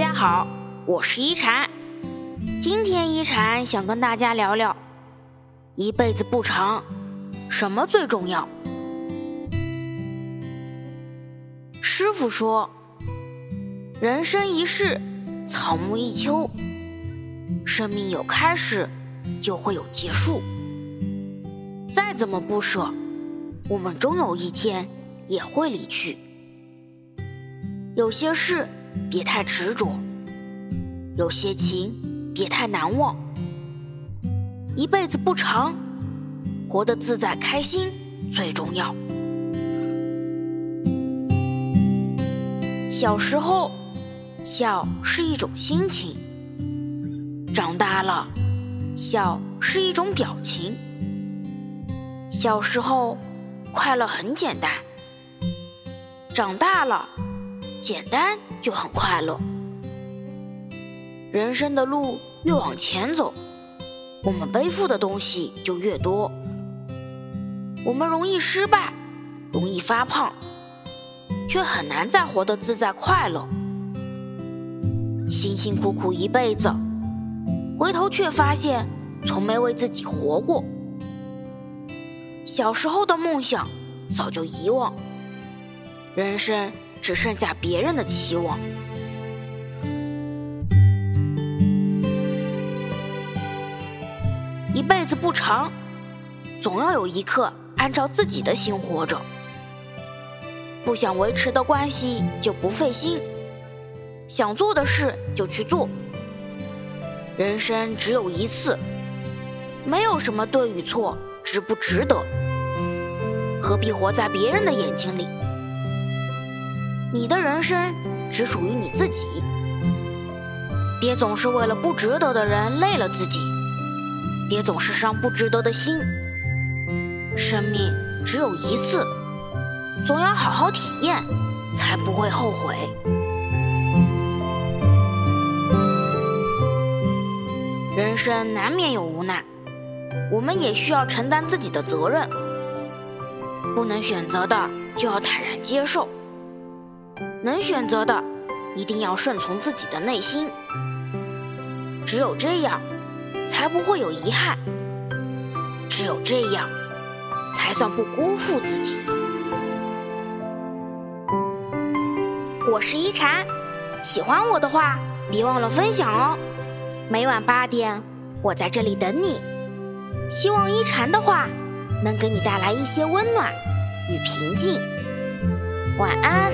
大家好，我是一禅。今天一禅想跟大家聊聊，一辈子不长，什么最重要？师傅说，人生一世，草木一秋，生命有开始，就会有结束。再怎么不舍，我们终有一天也会离去。有些事别太执着，有些情别太难忘。一辈子不长，活得自在开心最重要。小时候，笑是一种心情；长大了，笑是一种表情。小时候，快乐很简单；长大了。简单就很快乐。人生的路越往前走，我们背负的东西就越多。我们容易失败，容易发胖，却很难再活得自在快乐。辛辛苦苦一辈子，回头却发现从没为自己活过。小时候的梦想早就遗忘，人生。只剩下别人的期望。一辈子不长，总要有一刻按照自己的心活着。不想维持的关系就不费心，想做的事就去做。人生只有一次，没有什么对与错，值不值得？何必活在别人的眼睛里？你的人生只属于你自己，别总是为了不值得的人累了自己，别总是伤不值得的心。生命只有一次，总要好好体验，才不会后悔。人生难免有无奈，我们也需要承担自己的责任。不能选择的，就要坦然接受。能选择的，一定要顺从自己的内心。只有这样，才不会有遗憾；只有这样，才算不辜负自己。我是一禅，喜欢我的话，别忘了分享哦。每晚八点，我在这里等你。希望一禅的话，能给你带来一些温暖与平静。晚安。